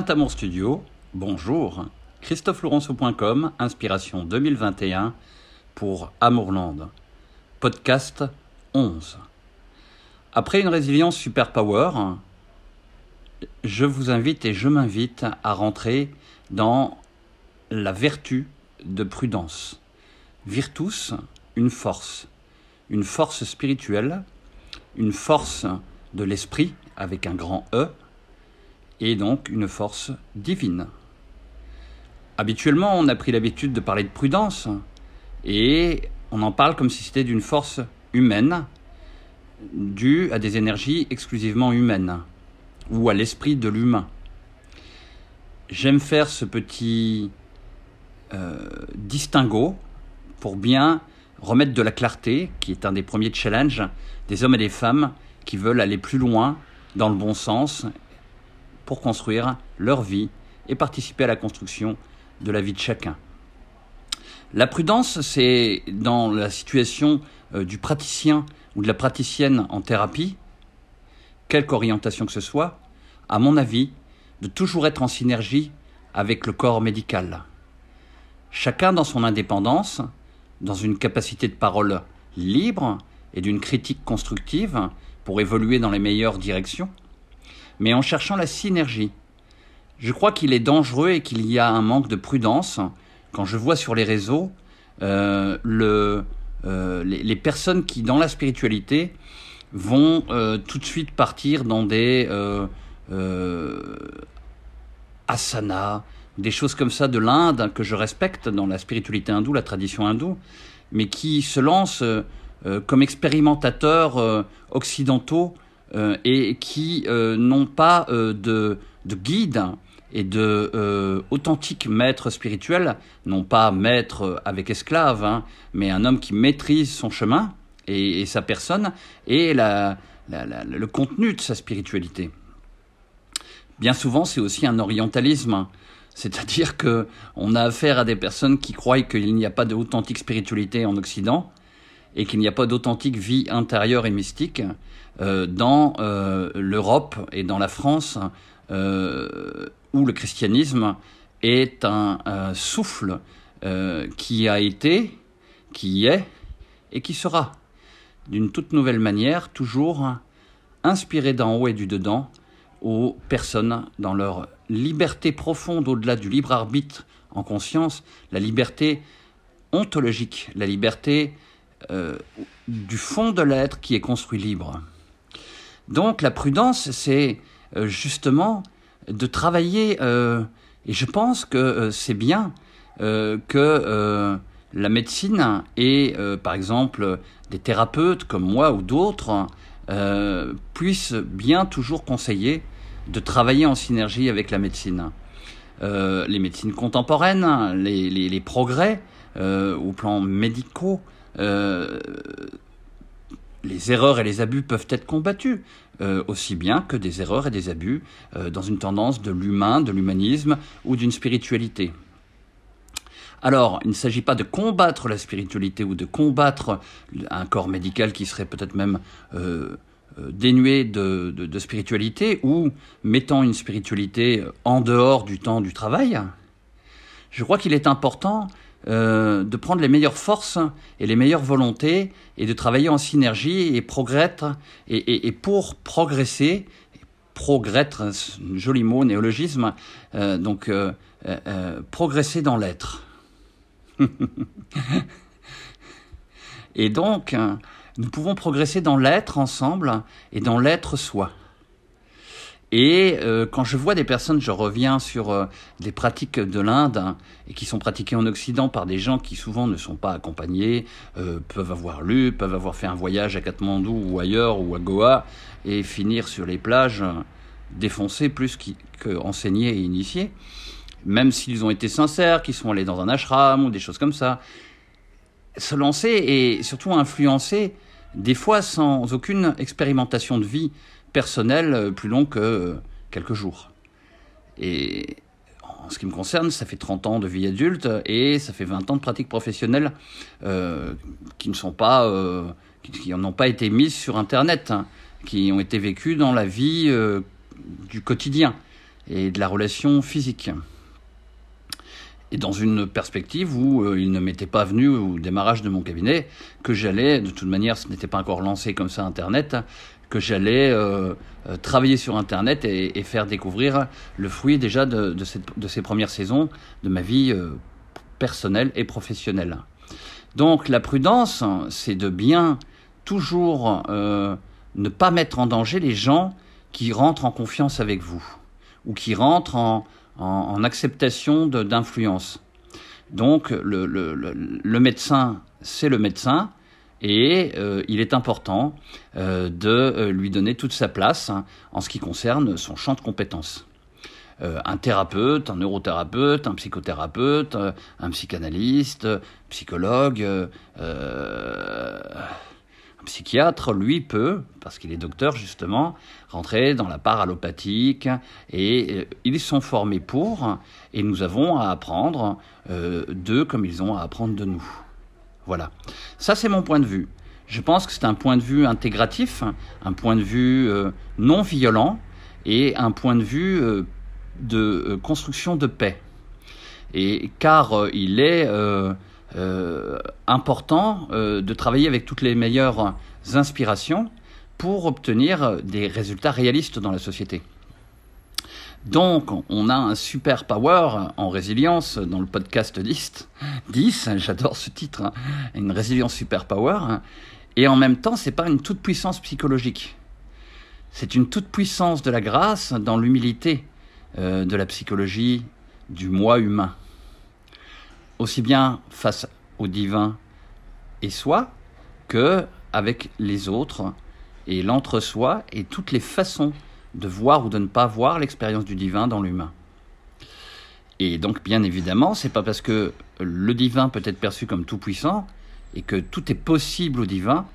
Saint-Amour Studio, bonjour. ChristopheLaurenceau.com, inspiration 2021 pour Amourland. Podcast 11. Après une résilience super power, je vous invite et je m'invite à rentrer dans la vertu de prudence. Virtus, une force. Une force spirituelle, une force de l'esprit avec un grand E, et donc une force divine. Habituellement, on a pris l'habitude de parler de prudence, et on en parle comme si c'était d'une force humaine, due à des énergies exclusivement humaines, ou à l'esprit de l'humain. J'aime faire ce petit euh, distinguo pour bien remettre de la clarté, qui est un des premiers challenges des hommes et des femmes qui veulent aller plus loin dans le bon sens pour construire leur vie et participer à la construction de la vie de chacun. La prudence, c'est dans la situation euh, du praticien ou de la praticienne en thérapie, quelque orientation que ce soit, à mon avis, de toujours être en synergie avec le corps médical. Chacun dans son indépendance, dans une capacité de parole libre et d'une critique constructive pour évoluer dans les meilleures directions, mais en cherchant la synergie. Je crois qu'il est dangereux et qu'il y a un manque de prudence quand je vois sur les réseaux euh, euh, les, personnes qui, dans la spiritualité, vont euh, tout de suite partir dans des asanas, des choses comme ça de l'Inde que je respecte dans la spiritualité hindoue, la tradition hindoue, mais qui se lancent comme expérimentateurs occidentaux et qui euh, n'ont pas euh, de, de, guide et de authentique maître spirituel, non pas maître avec esclave, hein, mais un homme qui maîtrise son chemin et, sa personne et le contenu de sa spiritualité. Bien souvent, c'est aussi un orientalisme. C'est-à-dire que on a affaire à des personnes qui croient qu'il n'y a pas d'authentique spiritualité en Occident et qu'il n'y a pas d'authentique vie intérieure et mystique euh, dans euh, l'Europe et dans la France euh, où le christianisme est un souffle qui a été, qui est et qui sera d'une toute nouvelle manière, toujours inspiré d'en haut et du dedans aux personnes dans leur liberté profonde au-delà du libre arbitre en conscience, la liberté ontologique, la liberté du fond de l'être qui est construit libre. Donc la prudence, c'est euh, justement de travailler, euh, et je pense que euh, c'est bien que la médecine et par exemple des thérapeutes comme moi ou d'autres puissent bien toujours conseiller de travailler en synergie avec la médecine. les médecines contemporaines, les, les progrès au plan médicaux, les erreurs et les abus peuvent être combattus, euh, aussi bien que des erreurs et des abus euh, dans une tendance de l'humain, de l'humanisme ou d'une spiritualité. Alors, il ne s'agit pas de combattre la spiritualité ou de combattre un corps médical qui serait peut-être même euh, dénué de, de, spiritualité ou mettant une spiritualité en dehors du temps du travail. Je crois qu'il est important euh, de prendre les meilleures forces et les meilleures volontés et de travailler en synergie et progrêtre et, pour progresser, progrêtre, un joli mot, néologisme, euh, donc euh, progresser dans l'être. et donc, nous pouvons progresser dans l'être ensemble et dans l'être soi. Et euh, quand je vois des personnes, je reviens sur euh, des pratiques de l'Inde hein, et qui sont pratiquées en Occident par des gens qui souvent ne sont pas accompagnés, euh, peuvent avoir lu, peuvent avoir fait un voyage à Katmandou ou ailleurs ou à Goa et finir sur les plages défoncés plus qu'enseignés et initiés, même s'ils ont été sincères, qu'ils sont allés dans un ashram ou des choses comme ça. Se lancer et surtout influencer, des fois sans aucune expérimentation de vie personnel euh, plus long que euh, quelques jours. Et en ce qui me concerne, ça fait 30 ans de vie adulte et ça fait 20 ans de pratique professionnelle euh, qui ne sont pas, qui n'ont pas été mises sur Internet, hein, qui ont été vécues dans la vie du quotidien. et de la relation physique. Et dans une perspective où il ne m'était pas venu au démarrage de mon cabinet que j'allais, de toute manière ce n'était pas encore lancé comme ça Internet, que j'allais euh, euh, travailler sur Internet et, faire découvrir le fruit déjà de, ces premières saisons de ma vie personnelle et professionnelle. Donc la prudence, c'est de bien toujours ne pas mettre en danger les gens qui rentrent en confiance avec vous ou qui rentrent en, acceptation d'influence. Donc le, médecin, c'est le médecin, et euh, il est important euh, de euh, lui donner toute sa place hein, en ce qui concerne son champ de compétences. un thérapeute, un neurothérapeute, un psychothérapeute, un psychanalyste, psychologue, un psychiatre, lui, peut, parce qu'il est docteur justement, rentrer dans la part allopathique et ils sont formés pour et nous avons à apprendre d'eux comme ils ont à apprendre de nous. Voilà. Ça, c'est mon point de vue. Je pense que c'est un point de vue intégratif, un point de vue euh, non violent et un point de vue de construction de paix. Et car il est euh, important euh, de travailler avec toutes les meilleures inspirations pour obtenir des résultats réalistes dans la société. Donc, on a un super power en résilience dans le podcast 10. 10, j'adore ce titre, hein. une résilience super power. Et en même temps, c'est pas une toute puissance psychologique. C'est une toute puissance de la grâce dans l'humilité euh, de la psychologie du moi humain aussi bien face au divin et soi que avec les autres et l'entre-soi et toutes les façons de voir ou de ne pas voir l'expérience du divin dans l'humain. Et donc, bien évidemment, c'est pas parce que le divin peut être perçu comme tout puissant et que tout est possible au divin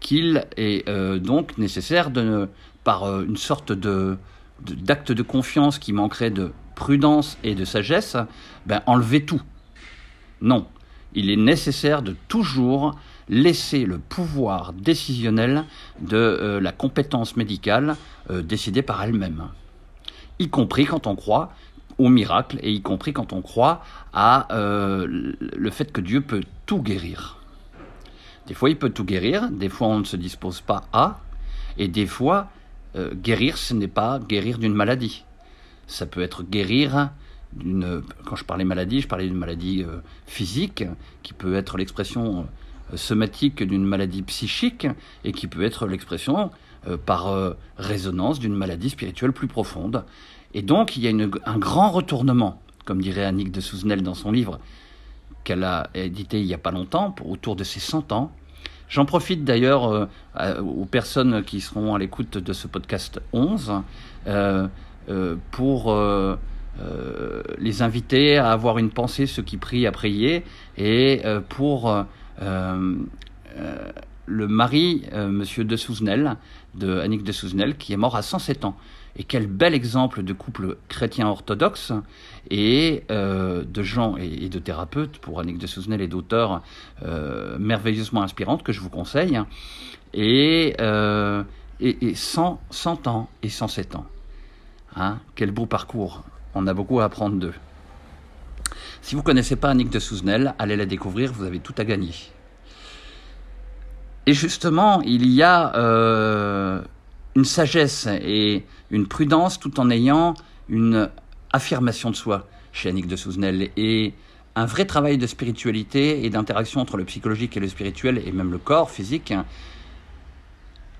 qu'il est euh, donc nécessaire de, par euh, une sorte de d'acte de, confiance qui manquerait de prudence et de sagesse, ben, enlever tout. Non, il est nécessaire de toujours laisser le pouvoir décisionnel de euh, la compétence médicale euh, décider par elle-même, y compris quand on croit au miracle et y compris quand on croit à euh, le fait que Dieu peut tout guérir. Des fois, il peut tout guérir, des fois, on ne se dispose pas à, et des fois, guérir, ce n'est pas guérir d'une maladie. Ça peut être guérir quand je parlais maladie, je parlais d'une maladie euh, physique, qui peut être l'expression euh, somatique d'une maladie psychique, et qui peut être l'expression euh, par résonance d'une maladie spirituelle plus profonde. Et donc, il y a un grand retournement, comme dirait Annick de Souzenel dans son livre, qu'elle a édité il n'y a pas longtemps, pour, autour de ses 100 ans. J'en profite d'ailleurs aux personnes qui seront à l'écoute de ce podcast 11 pour euh, les inviter à avoir une pensée, ceux qui prient à prier, et euh, pour euh, le mari, Monsieur de Souzenel, de Annick de Souzenel, qui est mort à 107 ans. Et quel bel exemple de couple chrétien orthodoxe et de gens et, de thérapeutes pour Annick de Souzenel et d'auteurs merveilleusement inspirantes que je vous conseille. Et, et, 100, 100 ans et 107 ans. Hein, quel beau parcours on a beaucoup à apprendre d'eux. Si vous ne connaissez pas Annick de Souzenel, allez la découvrir, vous avez tout à gagner. Et justement, il y a euh, une sagesse et une prudence tout en ayant une affirmation de soi chez Annick de Souzenel et un vrai travail de spiritualité et d'interaction entre le psychologique et le spirituel et même le corps physique,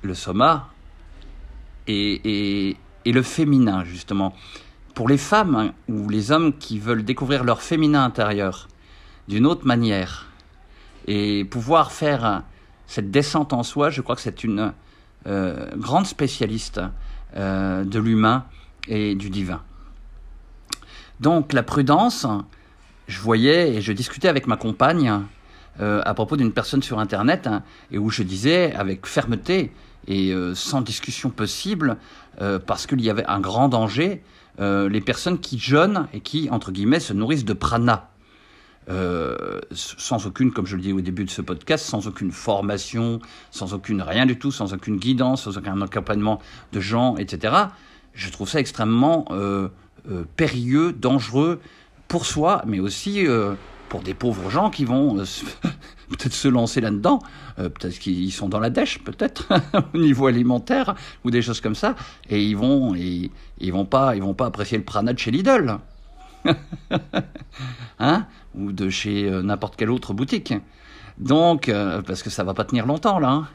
le soma et le féminin justement pour les femmes ou les hommes qui veulent découvrir leur féminin intérieur d'une autre manière et pouvoir faire cette descente en soi, je crois que c'est une euh, grande spécialiste euh, de l'humain et du divin. Donc la prudence, je voyais et je discutais avec ma compagne euh, à propos d'une personne sur Internet hein, et où je disais avec fermeté et sans discussion possible, parce qu'il y avait un grand danger, euh, les personnes qui jeûnent et qui, entre guillemets, se nourrissent de prana. Euh, sans aucune, comme je le dis au début de ce podcast, sans aucune formation, sans aucune rien du tout, sans aucune guidance, sans aucun accompagnement de gens, etc. je trouve ça extrêmement périlleux, dangereux pour soi, mais aussi pour des pauvres gens qui vont peut-être se lancer là-dedans, peut-être qu'ils sont dans la dèche, peut-être au niveau alimentaire ou des choses comme ça, et ils vont, ils, ils vont pas, ils vont pas apprécier le prana de chez Lidl. hein Ou de chez euh, n'importe quelle autre boutique. Donc, euh, parce que ça va pas tenir longtemps là. Hein.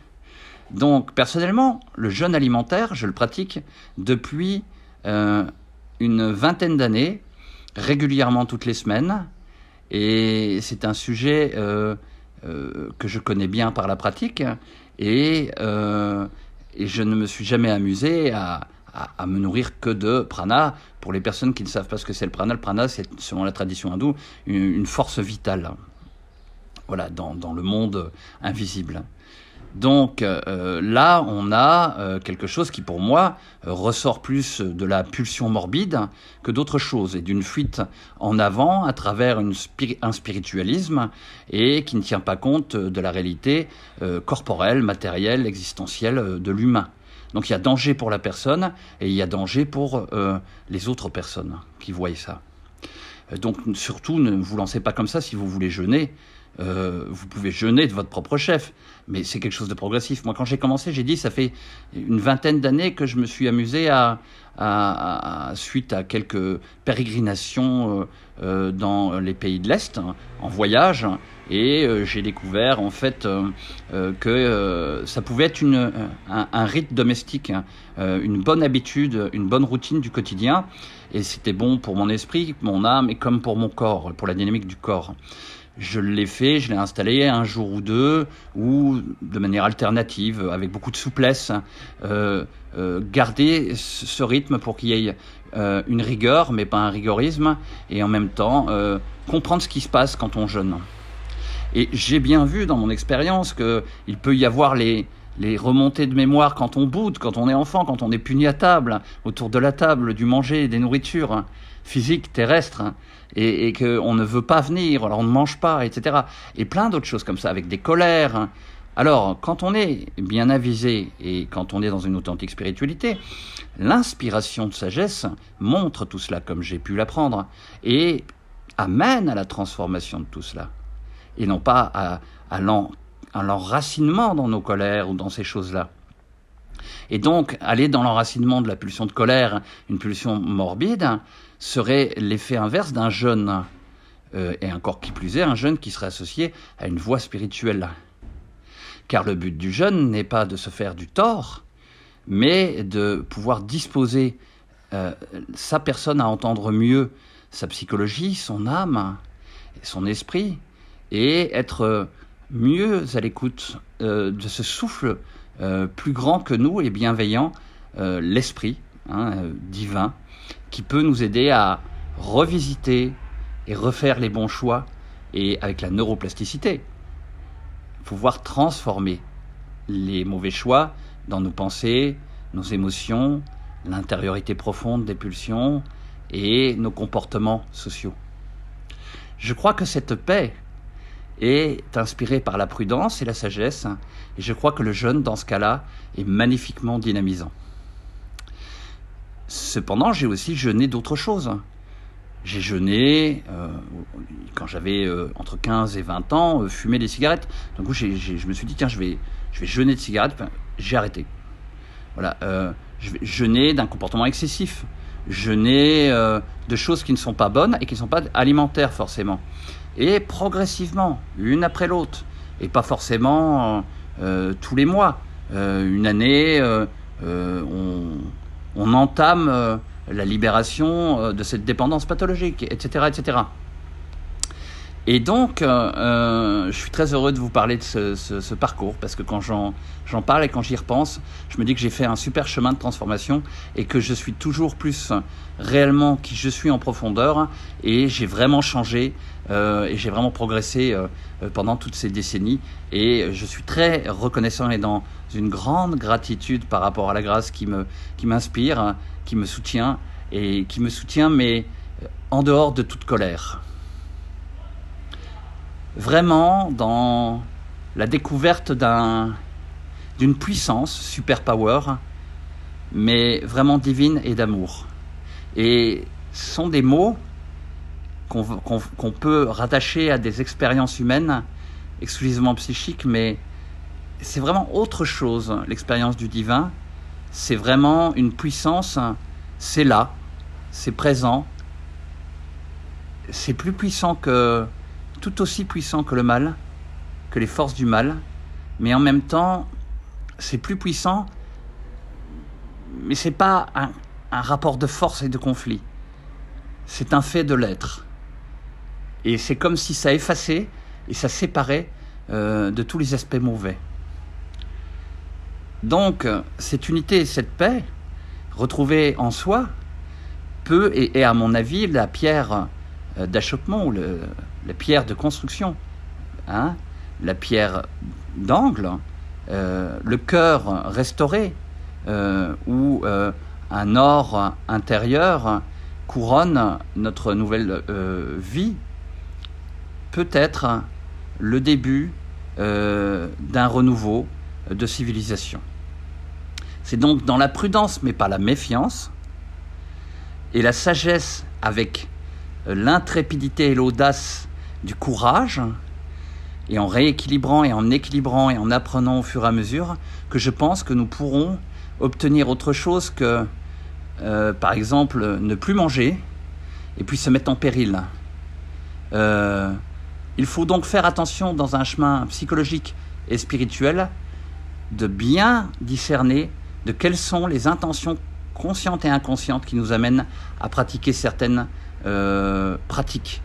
Donc, personnellement, le jeûne alimentaire, je le pratique depuis euh, une vingtaine d'années, régulièrement toutes les semaines. Et c'est un sujet que je connais bien par la pratique. Et, et je ne me suis jamais amusé à, me nourrir que de prana. Pour les personnes qui ne savent pas ce que c'est le prana, le prana, c'est selon la tradition hindoue une, force vitale. Voilà, dans le monde invisible. Donc euh, là, on a euh, quelque chose qui, pour moi, ressort plus de la pulsion morbide que d'autre chose, et d'une fuite en avant à travers un spiritualisme, et qui ne tient pas compte de la réalité euh, corporelle, matérielle, existentielle de l'humain. Donc il y a danger pour la personne et il y a danger pour euh, les autres personnes qui voient ça. Euh, donc surtout, ne vous lancez pas comme ça si vous voulez jeûner. Euh, vous pouvez jeûner de votre propre chef, mais c'est quelque chose de progressif. Moi, quand j'ai commencé, j'ai dit, ça fait une vingtaine d'années que je me suis amusé à, suite à quelques pérégrinations dans les pays de l'Est, en voyage, et euh, j'ai découvert en fait euh, euh, que ça pouvait être un, rite domestique, hein, une bonne habitude, une bonne routine du quotidien. Et c'était bon pour mon esprit, mon âme et comme pour mon corps, pour la dynamique du corps. Je l'ai fait, je l'ai installé un jour ou deux, ou de manière alternative, avec beaucoup de souplesse. Euh, garder ce rythme pour qu'il y ait une rigueur, mais pas un rigorisme, et en même temps comprendre ce qui se passe quand on jeûne. Et j'ai bien vu dans mon expérience qu'il peut y avoir les, les remontées de mémoire quand on boude, quand on est enfant, quand on est puni à table, autour de la table, du manger, des nourritures hein, physiques, terrestres, hein, et, qu'on ne veut pas venir, alors on ne mange pas, etc. Et plein d'autres choses comme ça, avec des colères. Hein. Alors, quand on est bien avisé et quand on est dans une authentique spiritualité, l'inspiration de sagesse montre tout cela comme j'ai pu l'apprendre et amène à la transformation de tout cela et non pas à, à l'enracinement dans nos colères ou dans ces choses-là. Et donc, aller dans l'enracinement de la pulsion de colère, une pulsion morbide, serait l'effet inverse d'un jeûne, euh, et encore qui plus est, un jeûne qui serait associé à une voie spirituelle. Car le but du jeûne n'est pas de se faire du tort, mais de pouvoir disposer euh, sa personne à entendre mieux sa psychologie, son âme, son esprit, et être mieux à l'écoute euh, de ce souffle euh, plus grand que nous et bienveillant, euh, l'esprit hein, divin, qui peut nous aider à revisiter et refaire les bons choix et avec la neuroplasticité, pouvoir transformer les mauvais choix dans nos pensées, nos émotions, l'intériorité profonde des pulsions et nos comportements sociaux. Je crois que cette paix est inspiré par la prudence et la sagesse. Et je crois que le jeûne, dans ce cas-là, est magnifiquement dynamisant. Cependant, j'ai aussi jeûné d'autres choses. J'ai jeûné, euh, quand j'avais euh, entre 15 et 20 ans, euh, fumé des cigarettes. Donc je me suis dit, tiens, je vais, je vais jeûner de cigarettes. j'ai arrêté. Voilà, jeûner d'un comportement excessif. Jeûner de choses qui ne sont pas bonnes et qui ne sont pas alimentaires forcément et progressivement, une après l'autre, et pas forcément tous les mois. Une année, on, on, entame la libération de cette dépendance pathologique, etc., etc. Et donc, euh, euh, je suis très heureux de vous parler de ce, ce, ce parcours, parce que quand j'en parle et quand j'y repense, je me dis que j'ai fait un super chemin de transformation et que je suis toujours plus réellement qui je suis en profondeur, et j'ai vraiment changé, euh, et j'ai vraiment progressé euh, pendant toutes ces décennies, et je suis très reconnaissant et dans une grande gratitude par rapport à la grâce qui me qui m'inspire, qui me soutient, et qui me soutient, mais en dehors de toute colère vraiment dans la découverte d'un, d'une puissance, super power, mais vraiment divine et d'amour. Et ce sont des mots qu'on peut rattacher à des expériences humaines exclusivement psychiques, mais c'est vraiment autre chose, l'expérience du divin. C'est vraiment une puissance, c'est là, c'est présent, c'est plus puissant que, tout aussi puissant que le mal, que les forces du mal, mais en même temps, c'est plus puissant, mais c'est pas un, rapport de force et de conflit. C'est un fait de l'être. Et c'est comme si ça effaçait et ça séparait euh, de tous les aspects mauvais. Donc, cette unité cette paix, retrouvée en soi, peut et est, à mon avis, la pierre euh, d'achoppement, la pierre de construction, hein, la pierre d'angle, euh, le cœur restauré, où un or intérieur couronne notre nouvelle vie, peut être le début euh, d'un renouveau de civilisation. C'est donc dans la prudence, mais pas la méfiance, et la sagesse avec euh, l'intrépidité et l'audace du courage, et en rééquilibrant et en équilibrant et en apprenant au fur et à mesure, que je pense que nous pourrons obtenir autre chose que, euh, par exemple, ne plus manger et puis se mettre en péril. Il faut donc faire attention dans un chemin psychologique et spirituel de bien discerner de quelles sont les intentions conscientes et inconscientes qui nous amènent à pratiquer certaines euh, pratiques.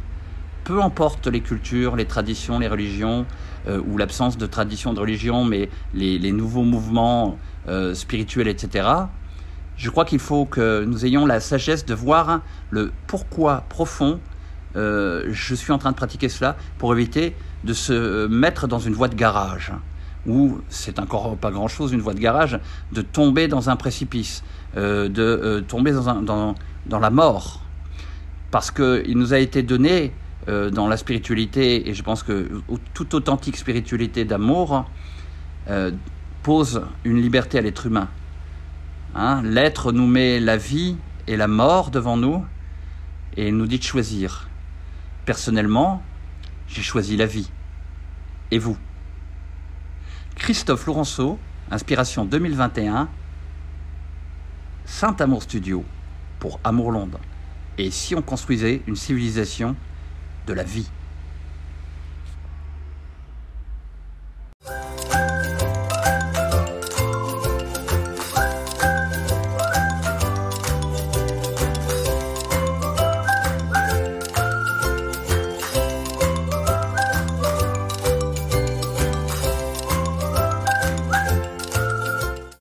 Peu importe les cultures, les traditions, les religions, euh, ou l'absence de tradition de religion, mais les, nouveaux mouvements euh, spirituels, etc. Je crois qu'il faut que nous ayons la sagesse de voir le pourquoi profond euh, je suis en train de pratiquer cela pour éviter de se mettre dans une voie de garage, où c'est encore pas grand-chose, une voie de garage, de tomber dans un précipice, de tomber dans, dans, la mort. Parce qu'il nous a été donné dans la spiritualité, et je pense que toute authentique spiritualité d'amour pose une liberté à l'être humain. Hein, l'être nous met la vie et la mort devant nous, et nous dit de choisir. Personnellement, j'ai choisi la vie. Et vous? Christophe Laurenceau, Inspiration 2021, Saint-Amour Studio pour Amour Londres. Et si on construisait une civilisation de la vie